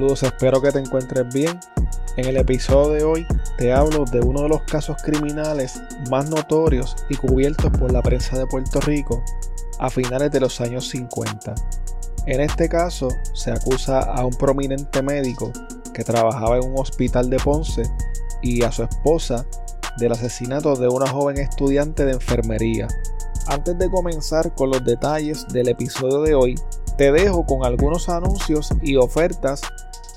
Saludos, espero que te encuentres bien. En el episodio de hoy te hablo de uno de los casos criminales más notorios y cubiertos por la prensa de Puerto Rico a finales de los años 50. En este caso se acusa a un prominente médico que trabajaba en un hospital de Ponce y a su esposa del asesinato de una joven estudiante de enfermería. Antes de comenzar con los detalles del episodio de hoy, te dejo con algunos anuncios y ofertas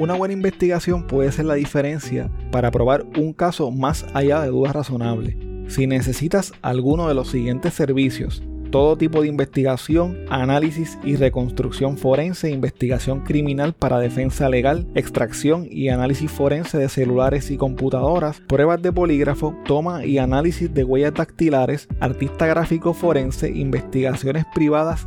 Una buena investigación puede ser la diferencia para probar un caso más allá de dudas razonables. Si necesitas alguno de los siguientes servicios, todo tipo de investigación, análisis y reconstrucción forense, investigación criminal para defensa legal, extracción y análisis forense de celulares y computadoras, pruebas de polígrafo, toma y análisis de huellas dactilares, artista gráfico forense, investigaciones privadas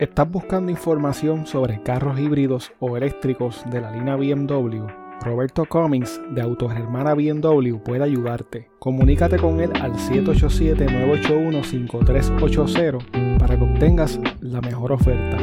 ¿Estás buscando información sobre carros híbridos o eléctricos de la línea BMW? Roberto Cummings de Autogermana BMW puede ayudarte. Comunícate con él al 787-981-5380 para que obtengas la mejor oferta.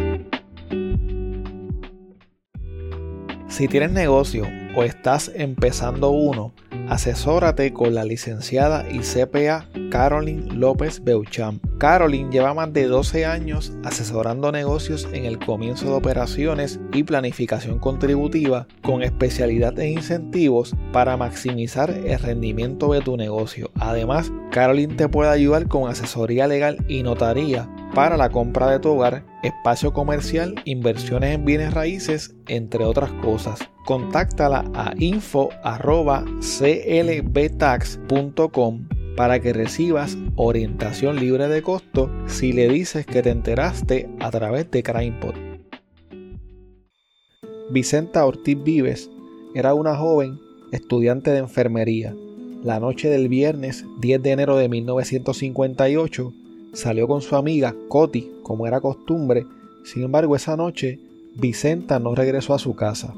Si tienes negocio o estás empezando uno, asesórate con la licenciada y CPA Caroline López Beucham. Caroline lleva más de 12 años asesorando negocios en el comienzo de operaciones y planificación contributiva con especialidad en incentivos para maximizar el rendimiento de tu negocio. Además, Caroline te puede ayudar con asesoría legal y notaría para la compra de tu hogar, espacio comercial, inversiones en bienes raíces, entre otras cosas. Contáctala a info.clbtax.com para que recibas orientación libre de costo si le dices que te enteraste a través de CrimePod. Vicenta Ortiz Vives era una joven estudiante de enfermería. La noche del viernes 10 de enero de 1958 salió con su amiga Coti, como era costumbre. Sin embargo, esa noche Vicenta no regresó a su casa.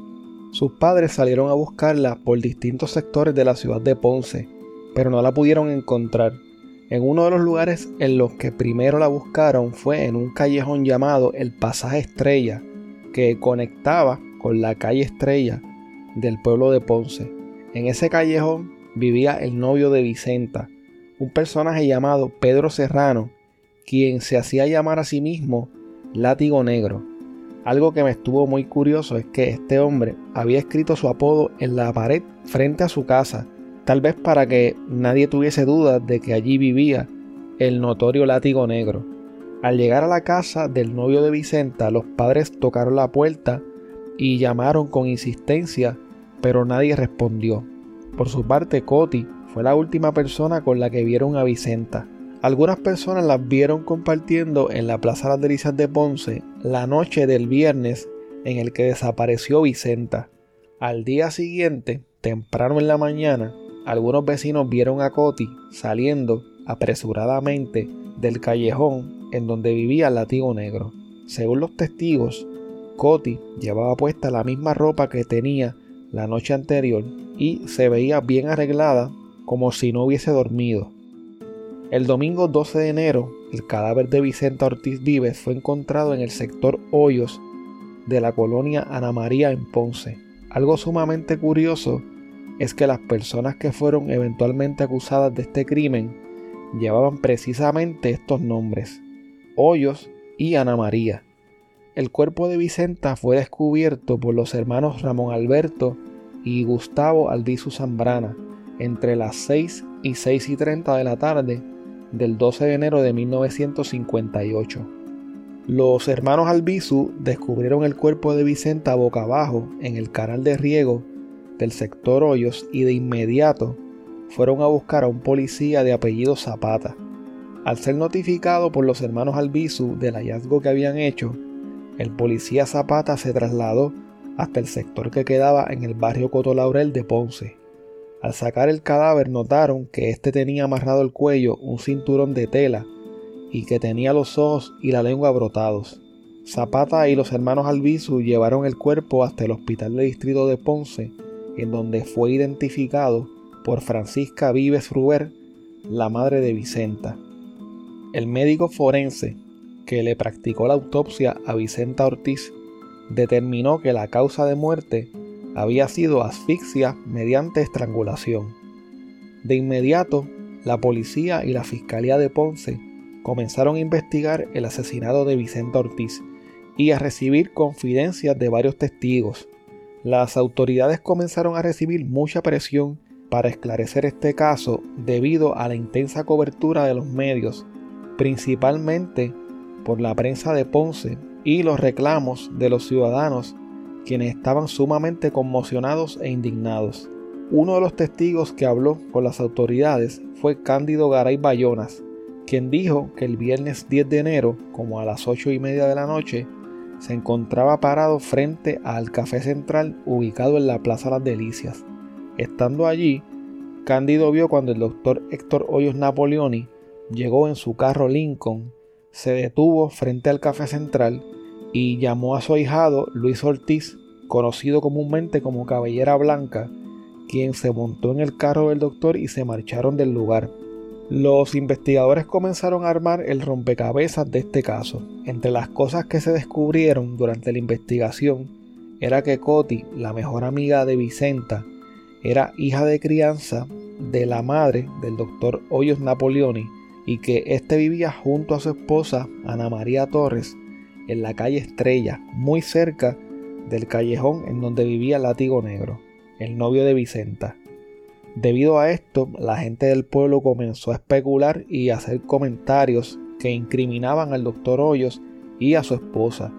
Sus padres salieron a buscarla por distintos sectores de la ciudad de Ponce, pero no la pudieron encontrar. En uno de los lugares en los que primero la buscaron fue en un callejón llamado el Pasaje Estrella, que conectaba con la calle Estrella del pueblo de Ponce. En ese callejón vivía el novio de Vicenta, un personaje llamado Pedro Serrano, quien se hacía llamar a sí mismo Látigo Negro. Algo que me estuvo muy curioso es que este hombre había escrito su apodo en la pared frente a su casa, tal vez para que nadie tuviese dudas de que allí vivía el notorio Látigo Negro. Al llegar a la casa del novio de Vicenta, los padres tocaron la puerta y llamaron con insistencia, pero nadie respondió. Por su parte, Coti fue la última persona con la que vieron a Vicenta. Algunas personas las vieron compartiendo en la Plaza Las Delicias de Ponce la noche del viernes en el que desapareció Vicenta. Al día siguiente, temprano en la mañana, algunos vecinos vieron a Coti saliendo apresuradamente del callejón en donde vivía el latigo negro. Según los testigos, Coti llevaba puesta la misma ropa que tenía la noche anterior y se veía bien arreglada como si no hubiese dormido. El domingo 12 de enero, el cadáver de Vicenta Ortiz Vives fue encontrado en el sector Hoyos de la colonia Ana María en Ponce. Algo sumamente curioso es que las personas que fueron eventualmente acusadas de este crimen llevaban precisamente estos nombres, Hoyos y Ana María. El cuerpo de Vicenta fue descubierto por los hermanos Ramón Alberto y Gustavo Albizu Zambrana entre las 6 y 6 y 30 de la tarde del 12 de enero de 1958. Los hermanos Albizu descubrieron el cuerpo de Vicenta boca abajo en el canal de riego del sector Hoyos y de inmediato fueron a buscar a un policía de apellido Zapata. Al ser notificado por los hermanos Albizu del hallazgo que habían hecho, el policía Zapata se trasladó hasta el sector que quedaba en el barrio Cotolaurel de Ponce. Al sacar el cadáver notaron que éste tenía amarrado el cuello un cinturón de tela y que tenía los ojos y la lengua brotados. Zapata y los hermanos Albizu llevaron el cuerpo hasta el hospital de distrito de Ponce, en donde fue identificado por Francisca Vives Ruber, la madre de Vicenta. El médico forense que le practicó la autopsia a Vicenta Ortiz determinó que la causa de muerte había sido asfixia mediante estrangulación. De inmediato, la policía y la Fiscalía de Ponce comenzaron a investigar el asesinato de Vicenta Ortiz y a recibir confidencias de varios testigos. Las autoridades comenzaron a recibir mucha presión para esclarecer este caso debido a la intensa cobertura de los medios, principalmente por la prensa de Ponce y los reclamos de los ciudadanos quienes estaban sumamente conmocionados e indignados. Uno de los testigos que habló con las autoridades fue Cándido Garay Bayonas, quien dijo que el viernes 10 de enero, como a las 8 y media de la noche, se encontraba parado frente al Café Central ubicado en la Plaza Las Delicias. Estando allí, Cándido vio cuando el doctor Héctor Hoyos Napoleoni llegó en su carro Lincoln, se detuvo frente al Café Central y llamó a su ahijado Luis Ortiz, conocido comúnmente como Cabellera Blanca, quien se montó en el carro del doctor y se marcharon del lugar. Los investigadores comenzaron a armar el rompecabezas de este caso. Entre las cosas que se descubrieron durante la investigación era que Coti, la mejor amiga de Vicenta, era hija de crianza de la madre del doctor Hoyos Napoleoni y que éste vivía junto a su esposa Ana María Torres en la calle Estrella, muy cerca del callejón en donde vivía Látigo Negro, el novio de Vicenta. Debido a esto, la gente del pueblo comenzó a especular y a hacer comentarios que incriminaban al doctor Hoyos y a su esposa.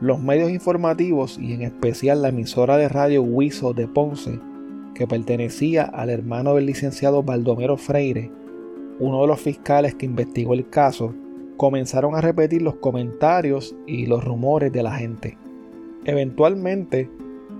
Los medios informativos y en especial la emisora de radio Huizo de Ponce, que pertenecía al hermano del licenciado Baldomero Freire, uno de los fiscales que investigó el caso, comenzaron a repetir los comentarios y los rumores de la gente. Eventualmente,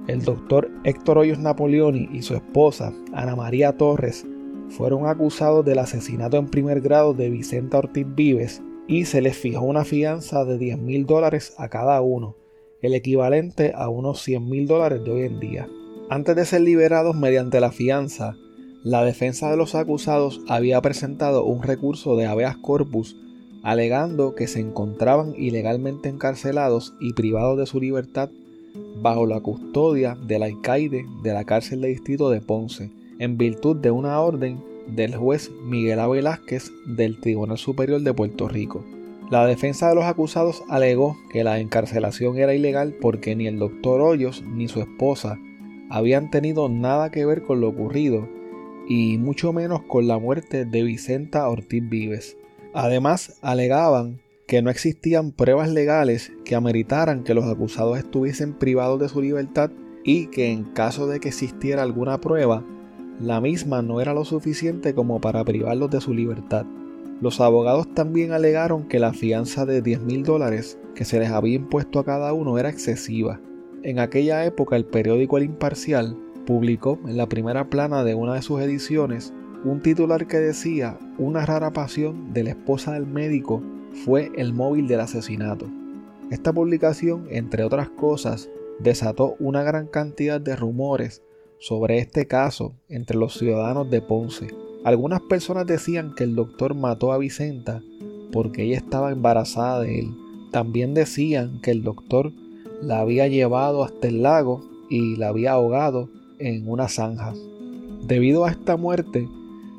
el doctor Héctor Hoyos Napoleoni y su esposa, Ana María Torres, fueron acusados del asesinato en primer grado de Vicenta Ortiz Vives y se les fijó una fianza de 10 mil dólares a cada uno, el equivalente a unos 100 mil dólares de hoy en día. Antes de ser liberados mediante la fianza, la defensa de los acusados había presentado un recurso de habeas corpus alegando que se encontraban ilegalmente encarcelados y privados de su libertad bajo la custodia del alcaide de la cárcel de distrito de Ponce, en virtud de una orden del juez Miguel A. Del Tribunal Superior de Puerto Rico. La defensa de los acusados alegó que la encarcelación era ilegal porque ni el doctor Hoyos ni su esposa habían tenido nada que ver con lo ocurrido y mucho menos con la muerte de Vicenta Ortiz Vives. Además, alegaban que no existían pruebas legales que ameritaran que los acusados estuviesen privados de su libertad y que en caso de que existiera alguna prueba, la misma no era lo suficiente como para privarlos de su libertad. Los abogados también alegaron que la fianza de 10 mil dólares que se les había impuesto a cada uno era excesiva. En aquella época el periódico El Imparcial publicó en la primera plana de una de sus ediciones un titular que decía una rara pasión de la esposa del médico fue el móvil del asesinato. Esta publicación, entre otras cosas, desató una gran cantidad de rumores sobre este caso entre los ciudadanos de Ponce. Algunas personas decían que el doctor mató a Vicenta porque ella estaba embarazada de él. También decían que el doctor la había llevado hasta el lago y la había ahogado en una zanja. Debido a esta muerte,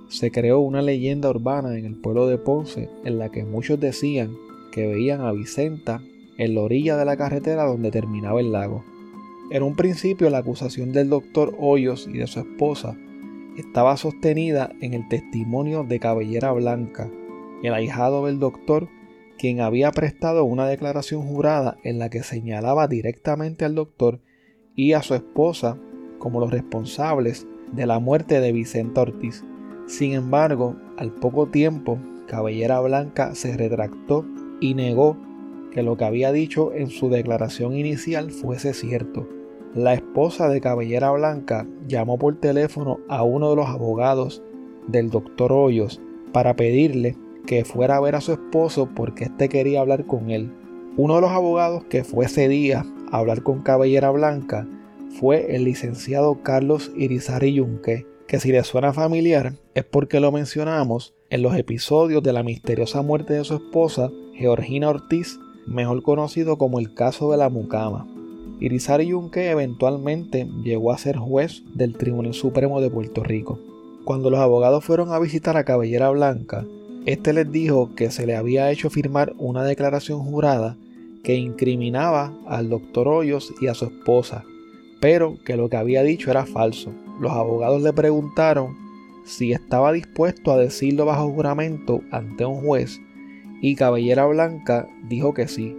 se creó una leyenda urbana en el pueblo de Ponce en la que muchos decían que veían a Vicenta en la orilla de la carretera donde terminaba el lago. En un principio la acusación del doctor Hoyos y de su esposa estaba sostenida en el testimonio de Cabellera Blanca, el ahijado del doctor, quien había prestado una declaración jurada en la que señalaba directamente al doctor y a su esposa como los responsables de la muerte de Vicenta Ortiz. Sin embargo, al poco tiempo, Cabellera Blanca se retractó y negó que lo que había dicho en su declaración inicial fuese cierto. La esposa de Cabellera Blanca llamó por teléfono a uno de los abogados del doctor Hoyos para pedirle que fuera a ver a su esposo porque éste quería hablar con él. Uno de los abogados que fue ese día a hablar con Cabellera Blanca fue el licenciado Carlos Irizarry Yunque, que si le suena familiar es porque lo mencionamos en los episodios de la misteriosa muerte de su esposa, Georgina Ortiz, mejor conocido como el caso de la mucama. Irizarry Yunque eventualmente llegó a ser juez del Tribunal Supremo de Puerto Rico. Cuando los abogados fueron a visitar a Cabellera Blanca, este les dijo que se le había hecho firmar una declaración jurada que incriminaba al doctor Hoyos y a su esposa, pero que lo que había dicho era falso. Los abogados le preguntaron si estaba dispuesto a decirlo bajo juramento ante un juez y Cabellera Blanca dijo que sí.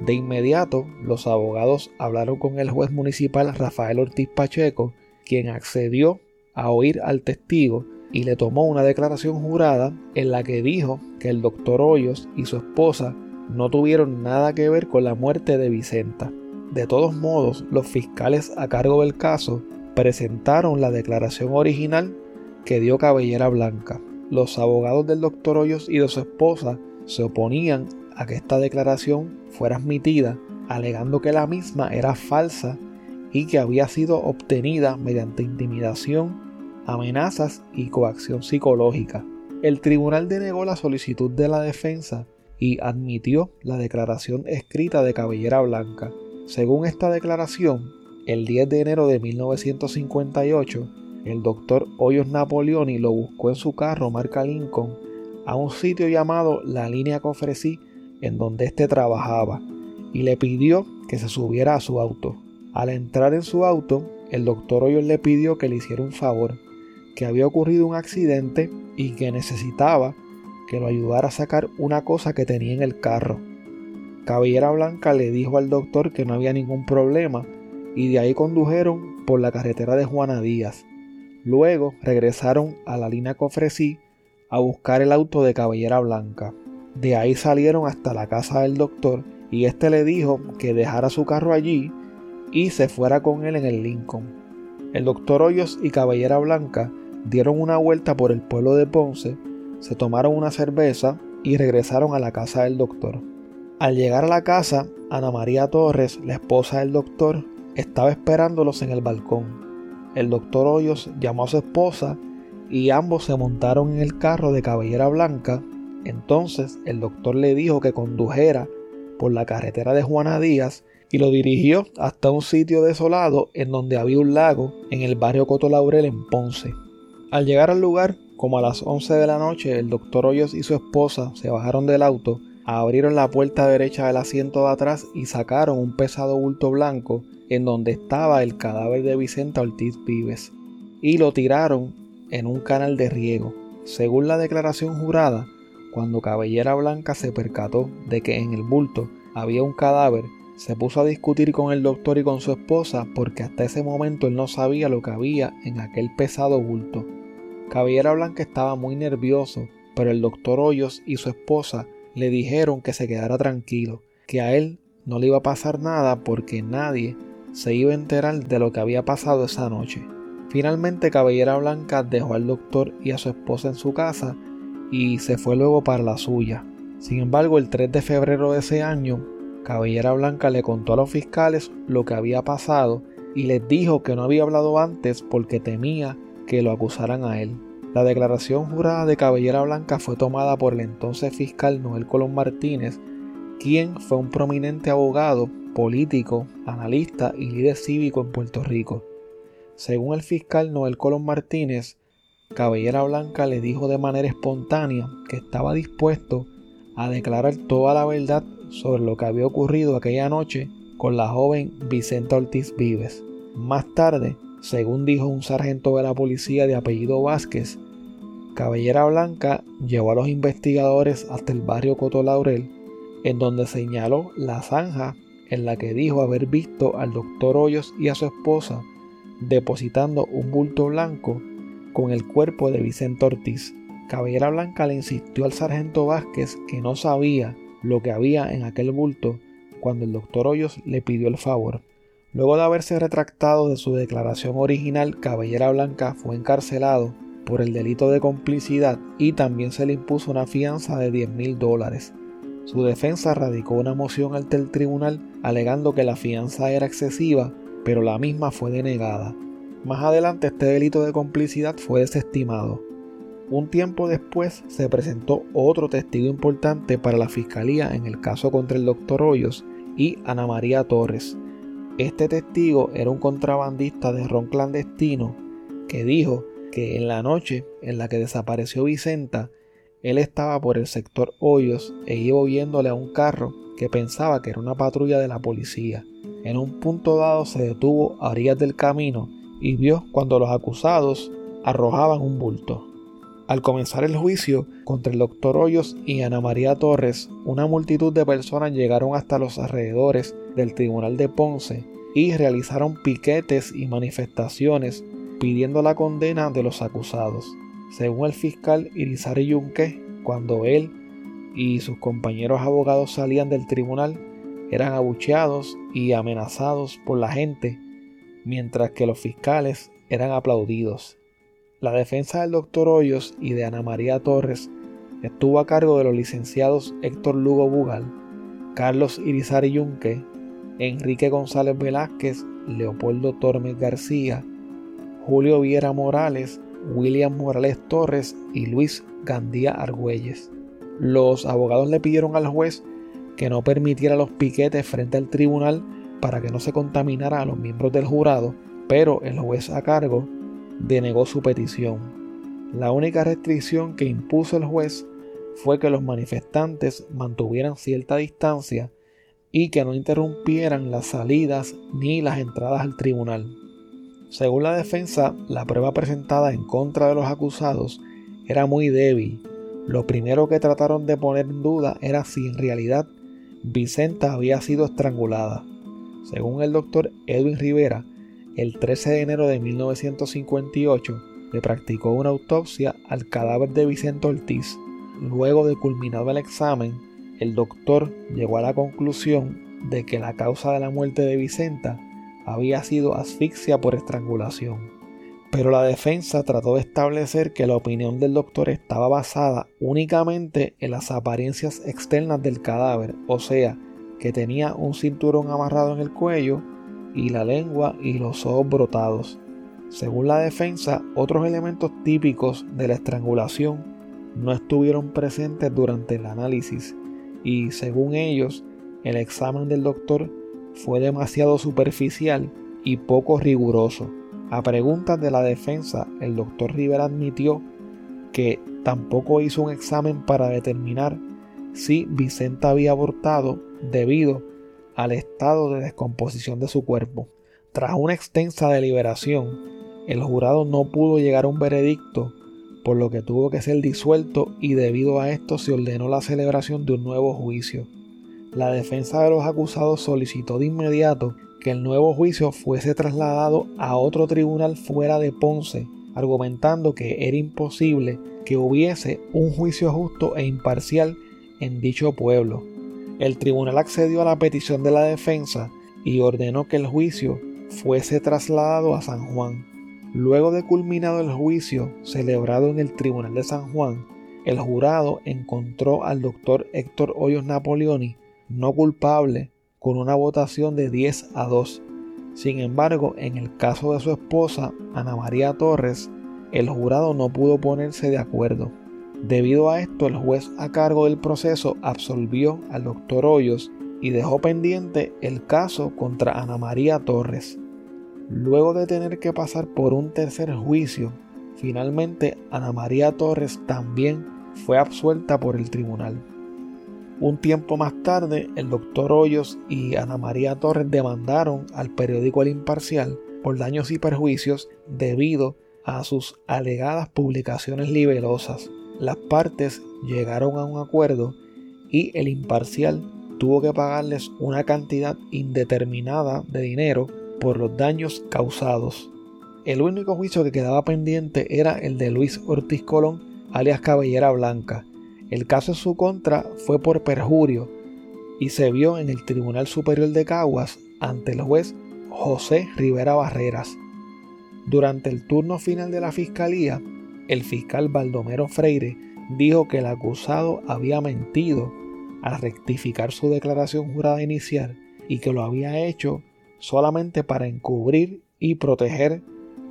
De inmediato, los abogados hablaron con el juez municipal Rafael Ortiz Pacheco, quien accedió a oír al testigo y le tomó una declaración jurada en la que dijo que el doctor Hoyos y su esposa no tuvieron nada que ver con la muerte de Vicenta. De todos modos, los fiscales a cargo del caso presentaron la declaración original que dio Cabellera Blanca. Los abogados del doctor Hoyos y de su esposa se oponían a que esta declaración fuera admitida, alegando que la misma era falsa y que había sido obtenida mediante intimidación, amenazas y coacción psicológica. El tribunal denegó la solicitud de la defensa y admitió la declaración escrita de Cabellera Blanca. Según esta declaración, el 10 de enero de 1958, el doctor Hoyos Napoleoni lo buscó en su carro marca Lincoln a un sitio llamado La Línea Cofresí, en donde éste trabajaba, y le pidió que se subiera a su auto. Al entrar en su auto, el doctor Hoyos le pidió que le hiciera un favor, que había ocurrido un accidente y que necesitaba que lo ayudara a sacar una cosa que tenía en el carro. Cabellera Blanca le dijo al doctor que no había ningún problema y de ahí condujeron por la carretera de Juana Díaz. Luego regresaron a la línea Cofresí a buscar el auto de Cabellera Blanca. De ahí salieron hasta la casa del doctor y este le dijo que dejara su carro allí y se fuera con él en el Lincoln. El doctor Hoyos y Cabellera Blanca dieron una vuelta por el pueblo de Ponce, se tomaron una cerveza y regresaron a la casa del doctor. Al llegar a la casa, Ana María Torres, la esposa del doctor, estaba esperándolos en el balcón. El doctor Hoyos llamó a su esposa y ambos se montaron en el carro de cabellera blanca. Entonces el doctor le dijo que condujera por la carretera de Juana Díaz y lo dirigió hasta un sitio desolado en donde había un lago en el barrio Coto Laurel en Ponce. Al llegar al lugar, como a las 11 de la noche, el doctor Hoyos y su esposa se bajaron del auto, abrieron la puerta derecha del asiento de atrás y sacaron un pesado bulto blanco en donde estaba el cadáver de Vicenta Ortiz Vives y lo tiraron en un canal de riego. Según la declaración jurada, cuando Cabellera Blanca se percató de que en el bulto había un cadáver, se puso a discutir con el doctor y con su esposa porque hasta ese momento él no sabía lo que había en aquel pesado bulto. Cabellera Blanca estaba muy nervioso, pero el doctor Hoyos y su esposa le dijeron que se quedara tranquilo, que a él no le iba a pasar nada porque nadie se iba a enterar de lo que había pasado esa noche. Finalmente Cabellera Blanca dejó al doctor y a su esposa en su casa y se fue luego para la suya. Sin embargo, el 3 de febrero de ese año, Cabellera Blanca le contó a los fiscales lo que había pasado y les dijo que no había hablado antes porque temía que lo acusaran a él. La declaración jurada de Cabellera Blanca fue tomada por el entonces fiscal Noel Colón Martínez, quien fue un prominente abogado, político, analista y líder cívico en Puerto Rico. Según el fiscal Noel Colón Martínez, Cabellera Blanca le dijo de manera espontánea que estaba dispuesto a declarar toda la verdad sobre lo que había ocurrido aquella noche con la joven Vicenta Ortiz Vives. Más tarde, según dijo un sargento de la policía de apellido Vázquez, Cabellera Blanca llevó a los investigadores hasta el barrio Coto Laurel, en donde señaló la zanja en la que dijo haber visto al doctor Hoyos y a su esposa depositando un bulto blanco con el cuerpo de Vicente Ortiz. Cabellera Blanca le insistió al sargento Vázquez que no sabía lo que había en aquel bulto cuando el doctor Hoyos le pidió el favor. Luego de haberse retractado de su declaración original, Cabellera Blanca fue encarcelado por el delito de complicidad y también se le impuso una fianza de 10 mil dólares. Su defensa radicó una moción ante el tribunal alegando que la fianza era excesiva, pero la misma fue denegada. Más adelante este delito de complicidad fue desestimado. Un tiempo después se presentó otro testigo importante para la fiscalía en el caso contra el doctor Hoyos y Ana María Torres. Este testigo era un contrabandista de ron clandestino que dijo que en la noche en la que desapareció Vicenta, él estaba por el sector Hoyos e iba viéndole a un carro que pensaba que era una patrulla de la policía. En un punto dado se detuvo a orillas del camino y vio cuando los acusados arrojaban un bulto. Al comenzar el juicio contra el doctor Hoyos y Ana María Torres, una multitud de personas llegaron hasta los alrededores del Tribunal de Ponce y realizaron piquetes y manifestaciones pidiendo la condena de los acusados. Según el fiscal Irizarry Yunque, cuando él y sus compañeros abogados salían del tribunal, eran abucheados y amenazados por la gente, mientras que los fiscales eran aplaudidos. La defensa del doctor Hoyos y de Ana María Torres estuvo a cargo de los licenciados Héctor Lugo Bugal, Carlos Irizarry Yunque, Enrique González Velázquez, Leopoldo Tormes García, Julio Viera Morales, William Morales Torres y Luis Gandía Argüelles. Los abogados le pidieron al juez que no permitiera los piquetes frente al tribunal para que no se contaminara a los miembros del jurado, pero el juez a cargo denegó su petición. La única restricción que impuso el juez fue que los manifestantes mantuvieran cierta distancia y que no interrumpieran las salidas ni las entradas al tribunal. Según la defensa, la prueba presentada en contra de los acusados era muy débil. Lo primero que trataron de poner en duda era si en realidad Vicenta había sido estrangulada. Según el doctor Edwin Rivera, el 13 de enero de 1958 le practicó una autopsia al cadáver de Vicente Ortiz. Luego de culminado el examen, el doctor llegó a la conclusión de que la causa de la muerte de Vicenta había sido asfixia por estrangulación. Pero la defensa trató de establecer que la opinión del doctor estaba basada únicamente en las apariencias externas del cadáver, o sea, que tenía un cinturón amarrado en el cuello y la lengua y los ojos brotados. Según la defensa, otros elementos típicos de la estrangulación no estuvieron presentes durante el análisis y según ellos, el examen del doctor fue demasiado superficial y poco riguroso. A preguntas de la defensa, el doctor Rivera admitió que tampoco hizo un examen para determinar si Vicenta había abortado debido al estado de descomposición de su cuerpo. Tras una extensa deliberación, el jurado no pudo llegar a un veredicto, por lo que tuvo que ser disuelto y debido a esto se ordenó la celebración de un nuevo juicio. La defensa de los acusados solicitó de inmediato que el nuevo juicio fuese trasladado a otro tribunal fuera de Ponce, argumentando que era imposible que hubiese un juicio justo e imparcial en dicho pueblo. El tribunal accedió a la petición de la defensa y ordenó que el juicio fuese trasladado a San Juan. Luego de culminado el juicio celebrado en el Tribunal de San Juan, el jurado encontró al doctor Héctor Hoyos Napoleoni no culpable con una votación de 10 a 2. Sin embargo, en el caso de su esposa, Ana María Torres, el jurado no pudo ponerse de acuerdo. Debido a esto, el juez a cargo del proceso absolvió al doctor Hoyos y dejó pendiente el caso contra Ana María Torres. Luego de tener que pasar por un tercer juicio, finalmente Ana María Torres también fue absuelta por el tribunal. Un tiempo más tarde, el doctor Hoyos y Ana María Torres demandaron al periódico El Imparcial por daños y perjuicios debido a sus alegadas publicaciones libelosas. Las partes llegaron a un acuerdo y el Imparcial tuvo que pagarles una cantidad indeterminada de dinero por los daños causados. El único juicio que quedaba pendiente era el de Luis Ortiz Colón, alias Cabellera Blanca, el caso en su contra fue por perjurio y se vio en el Tribunal Superior de Caguas ante el juez José Rivera Barreras. Durante el turno final de la fiscalía, el fiscal Baldomero Freire dijo que el acusado había mentido al rectificar su declaración jurada inicial y que lo había hecho solamente para encubrir y proteger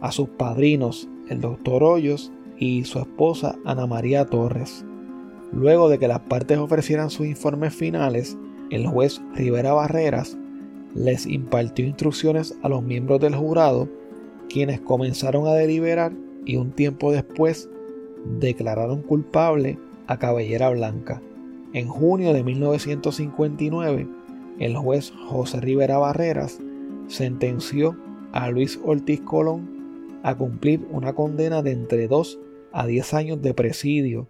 a sus padrinos, el doctor Hoyos y su esposa Ana María Torres. Luego de que las partes ofrecieran sus informes finales, el juez Rivera Barreras les impartió instrucciones a los miembros del jurado, quienes comenzaron a deliberar y un tiempo después declararon culpable a Cabellera Blanca. En junio de 1959, el juez José Rivera Barreras sentenció a Luis Ortiz Colón a cumplir una condena de entre 2 a 10 años de presidio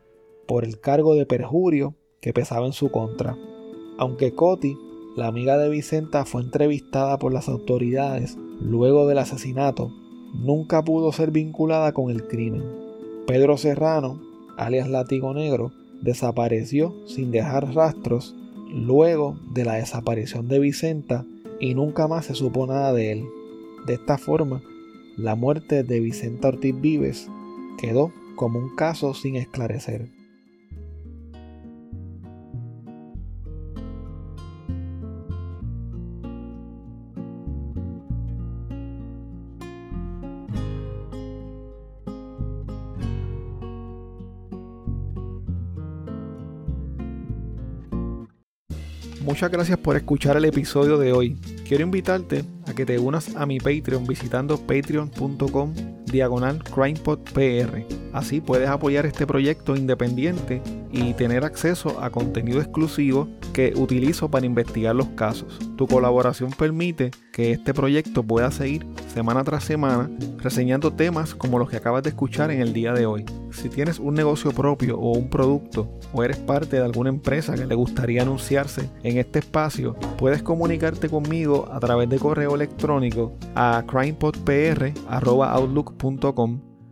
por el cargo de perjurio que pesaba en su contra. Aunque Coti, la amiga de Vicenta, fue entrevistada por las autoridades luego del asesinato, nunca pudo ser vinculada con el crimen. Pedro Serrano, alias Latigo Negro, desapareció sin dejar rastros luego de la desaparición de Vicenta y nunca más se supo nada de él. De esta forma, la muerte de Vicenta Ortiz Vives quedó como un caso sin esclarecer. Muchas gracias por escuchar el episodio de hoy. Quiero invitarte a que te unas a mi Patreon visitando patreon.com diagonal crimepodpr. Así puedes apoyar este proyecto independiente y tener acceso a contenido exclusivo que utilizo para investigar los casos. Tu colaboración permite que este proyecto pueda seguir semana tras semana reseñando temas como los que acabas de escuchar en el día de hoy. Si tienes un negocio propio o un producto o eres parte de alguna empresa que le gustaría anunciarse en este espacio, puedes comunicarte conmigo a través de correo electrónico a crimepodpr.outlook.com